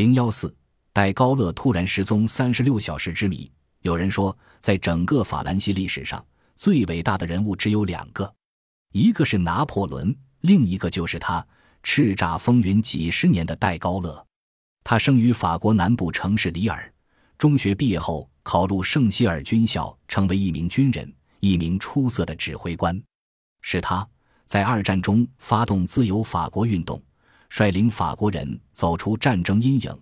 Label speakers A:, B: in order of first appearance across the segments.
A: 零幺四，戴高乐突然失踪三十六小时之谜。有人说，在整个法兰西历史上，最伟大的人物只有两个，一个是拿破仑，另一个就是他叱咤风云几十年的戴高乐。他生于法国南部城市里尔，中学毕业后考入圣希尔军校，成为一名军人，一名出色的指挥官。是他在二战中发动自由法国运动，率领法国人走出战争阴影。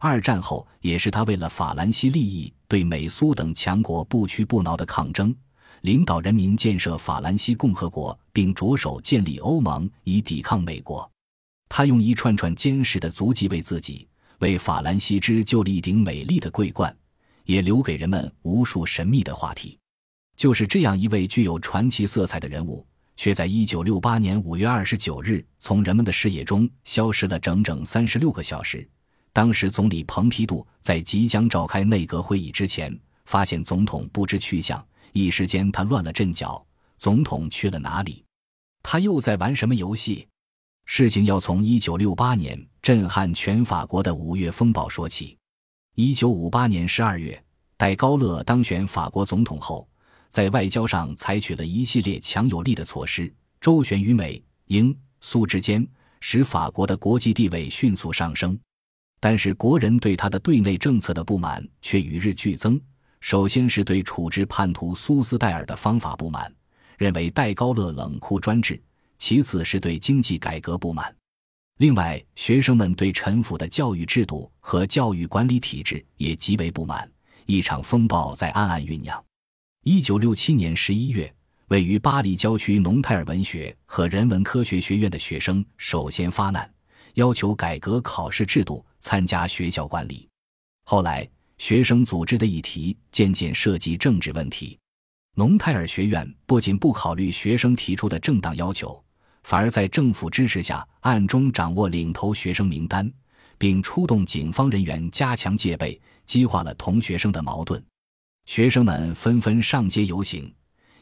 A: 二战后，也是他为了法兰西利益，对美苏等强国不屈不挠的抗争，领导人民建设法兰西共和国，并着手建立欧盟，以抵抗美国。他用一串串坚实的足迹为自己、为法兰西织就了一顶美丽的桂冠，也留给人们无数神秘的话题。就是这样一位具有传奇色彩的人物，却在一九六八年五月二十九日从人们的视野中消失了整整三十六个小时。当时，总理蓬皮杜在即将召开内阁会议之前，发现总统不知去向，一时间他乱了阵脚。总统去了哪里？他又在玩什么游戏？事情要从一九六八年震撼全法国的五月风暴说起。一九五八年十二月，戴高乐当选法国总统后，在外交上采取了一系列强有力的措施，周旋于美、英、苏之间，使法国的国际地位迅速上升。但是国人对他的对内政策的不满却与日俱增。首先是对处置叛徒苏斯戴尔的方法不满，认为戴高乐冷酷专制；其次是对经济改革不满。另外，学生们对陈腐的教育制度和教育管理体制也极为不满。一场风暴在暗暗酝酿。一九六七年十一月，位于巴黎郊区农泰尔文学和人文科学学院的学生首先发难。要求改革考试制度，参加学校管理。后来，学生组织的议题渐渐涉及政治问题。农泰尔学院不仅不考虑学生提出的正当要求，反而在政府支持下暗中掌握领头学生名单，并出动警方人员加强戒备，激化了同学生的矛盾。学生们纷纷上街游行，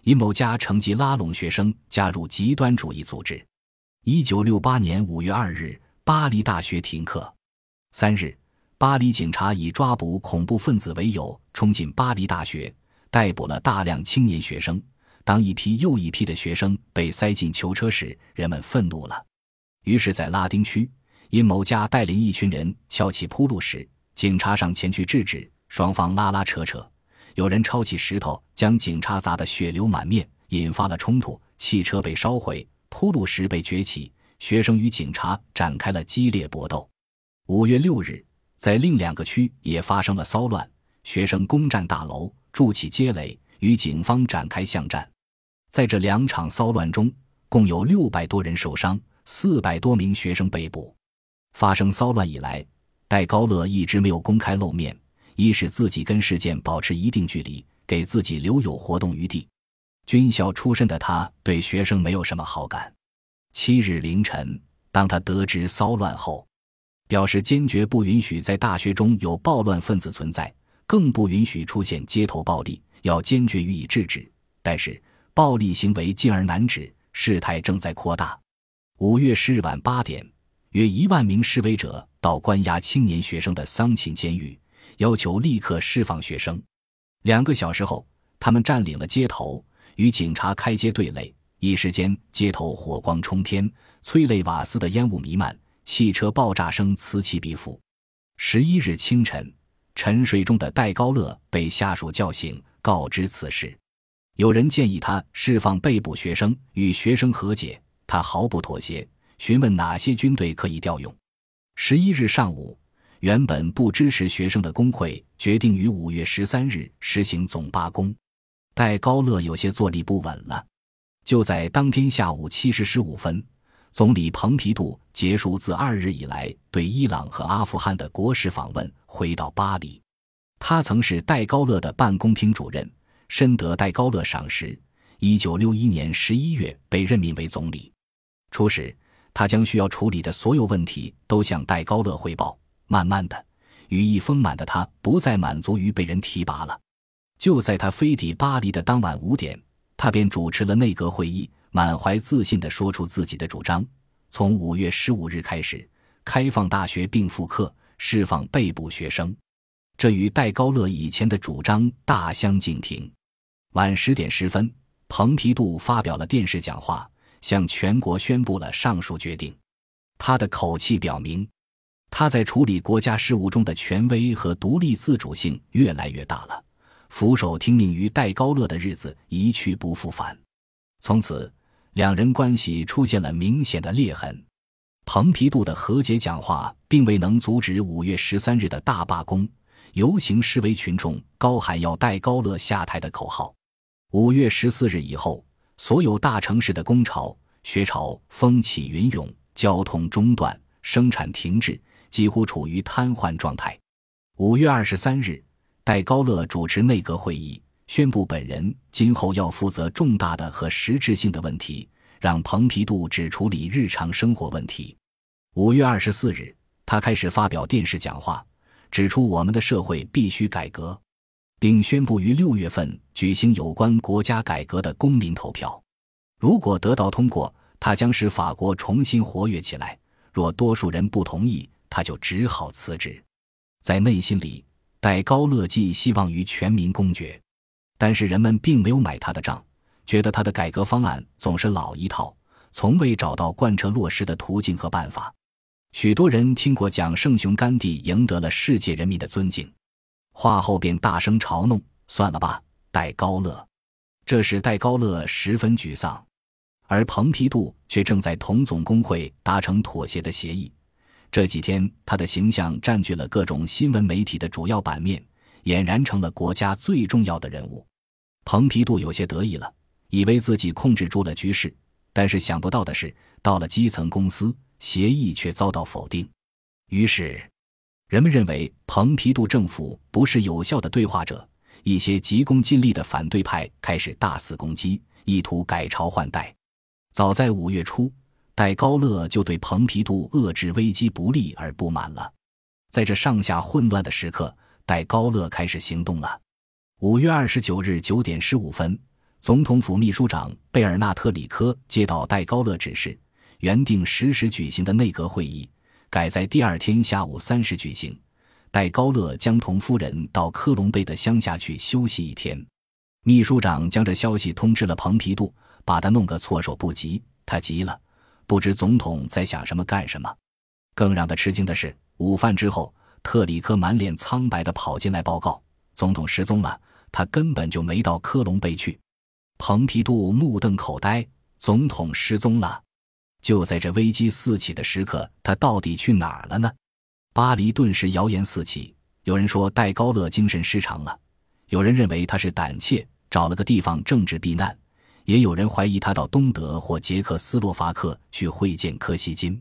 A: 阴谋家乘机拉拢学生加入极端主义组织。一九六八年五月二日。巴黎大学停课。三日，巴黎警察以抓捕恐怖分子为由，冲进巴黎大学，逮捕了大量青年学生。当一批又一批的学生被塞进囚车时，人们愤怒了。于是，在拉丁区，阴谋家带领一群人撬起铺路石，警察上前去制止，双方拉拉扯扯，有人抄起石头将警察砸得血流满面，引发了冲突。汽车被烧毁，铺路石被掘起。学生与警察展开了激烈搏斗。五月六日，在另两个区也发生了骚乱，学生攻占大楼，筑起街垒，与警方展开巷战。在这两场骚乱中，共有六百多人受伤，四百多名学生被捕。发生骚乱以来，戴高乐一直没有公开露面，一是自己跟事件保持一定距离，给自己留有活动余地。军校出身的他，对学生没有什么好感。七日凌晨，当他得知骚乱后，表示坚决不允许在大学中有暴乱分子存在，更不允许出现街头暴力，要坚决予以制止。但是暴力行为进而难止，事态正在扩大。五月十日晚八点，约一万名示威者到关押青年学生的桑琴监狱，要求立刻释放学生。两个小时后，他们占领了街头，与警察开街对垒。一时间，街头火光冲天，催泪瓦斯的烟雾弥漫，汽车爆炸声此起彼伏。十一日清晨，沉睡中的戴高乐被下属叫醒，告知此事。有人建议他释放被捕学生，与学生和解，他毫不妥协，询问哪些军队可以调用。十一日上午，原本不支持学生的工会决定于五月十三日实行总罢工。戴高乐有些坐立不稳了。就在当天下午七时十五分，总理蓬皮杜结束自二日以来对伊朗和阿富汗的国事访问，回到巴黎。他曾是戴高乐的办公厅主任，深得戴高乐赏识。一九六一年十一月被任命为总理。初时，他将需要处理的所有问题都向戴高乐汇报。慢慢的，羽翼丰满的他不再满足于被人提拔了。就在他飞抵巴黎的当晚五点。他便主持了内阁会议，满怀自信地说出自己的主张：从五月十五日开始，开放大学并复课，释放被捕学生，这与戴高乐以前的主张大相径庭。晚十点十分，蓬皮杜发表了电视讲话，向全国宣布了上述决定。他的口气表明，他在处理国家事务中的权威和独立自主性越来越大了。俯首听命于戴高乐的日子一去不复返。从此，两人关系出现了明显的裂痕。蓬皮杜的和解讲话并未能阻止五月十三日的大罢工游行示威群众高喊要戴高乐下台的口号。五月十四日以后，所有大城市的工潮、学潮风起云涌，交通中断，生产停滞，几乎处于瘫痪状态。五月二十三日，戴高乐主持内阁会议，宣布本人今后要负责重大的和实质性的问题，让蓬皮杜只处理日常生活问题。五月二十四日，他开始发表电视讲话，指出我们的社会必须改革。并宣布于六月份举行有关国家改革的公民投票，如果得到通过，他将使法国重新活跃起来；若多数人不同意，他就只好辞职。在内心里，戴高乐寄希望于全民公决，但是人们并没有买他的账，觉得他的改革方案总是老一套，从未找到贯彻落实的途径和办法。许多人听过讲圣雄甘地赢得了世界人民的尊敬。话后便大声嘲弄：“算了吧，戴高乐。”这使戴高乐十分沮丧，而蓬皮杜却正在同总工会达成妥协的协议。这几天，他的形象占据了各种新闻媒体的主要版面，俨然成了国家最重要的人物。蓬皮杜有些得意了，以为自己控制住了局势，但是想不到的是，到了基层公司，协议却遭到否定。于是。人们认为蓬皮杜政府不是有效的对话者，一些急功近利的反对派开始大肆攻击，意图改朝换代。早在五月初，戴高乐就对蓬皮杜遏制危机不利而不满了。在这上下混乱的时刻，戴高乐开始行动了。五月二十九日九点十五分，总统府秘书长贝尔纳特里科接到戴高乐指示，原定十时举行的内阁会议。改在第二天下午三时举行。戴高乐将同夫人到科隆贝的乡下去休息一天。秘书长将这消息通知了蓬皮杜，把他弄个措手不及。他急了，不知总统在想什么干什么。更让他吃惊的是，午饭之后，特里科满脸苍白地跑进来报告：总统失踪了，他根本就没到科隆贝去。蓬皮杜目瞪口呆：总统失踪了。就在这危机四起的时刻，他到底去哪儿了呢？巴黎顿时谣言四起。有人说戴高乐精神失常了，有人认为他是胆怯，找了个地方政治避难，也有人怀疑他到东德或捷克斯洛伐克去会见柯西金。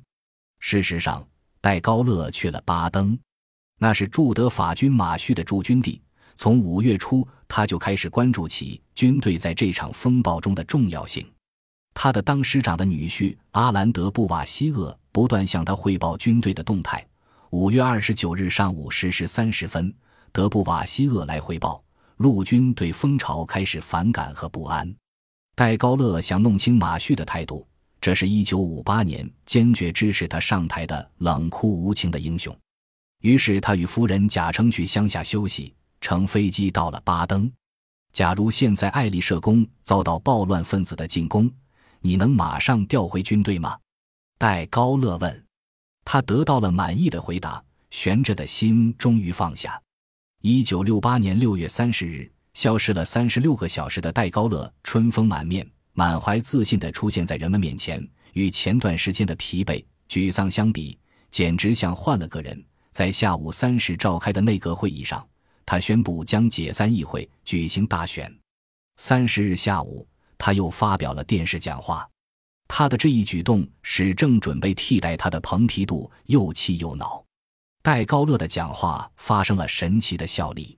A: 事实上，戴高乐去了巴登，那是驻德法军马叙的驻军地。从五月初，他就开始关注起军队在这场风暴中的重要性。他的当师长的女婿阿兰德·布瓦西厄不断向他汇报军队的动态。五月二十九日上午十时三十分，德布瓦西厄来汇报，陆军对蜂巢开始反感和不安。戴高乐想弄清马旭的态度，这是一九五八年坚决支持他上台的冷酷无情的英雄。于是他与夫人假称去乡下休息，乘飞机到了巴登。假如现在爱丽舍宫遭到暴乱分子的进攻，你能马上调回军队吗？戴高乐问。他得到了满意的回答，悬着的心终于放下。一九六八年六月三十日，消失了三十六个小时的戴高乐，春风满面、满怀自信地出现在人们面前。与前段时间的疲惫、沮丧相比，简直像换了个人。在下午三时召开的内阁会议上，他宣布将解散议会，举行大选。三十日下午。他又发表了电视讲话，他的这一举动使正准备替代他的蓬皮杜又气又恼。戴高乐的讲话发生了神奇的效力，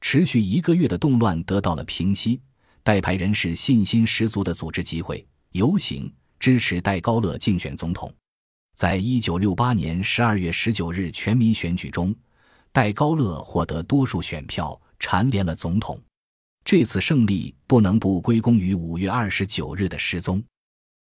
A: 持续一个月的动乱得到了平息。代派人士信心十足地组织集会、游行，支持戴高乐竞选总统。在一九六八年十二月十九日全民选举中，戴高乐获得多数选票，蝉联了总统。这次胜利不能不归功于五月二十九日的失踪。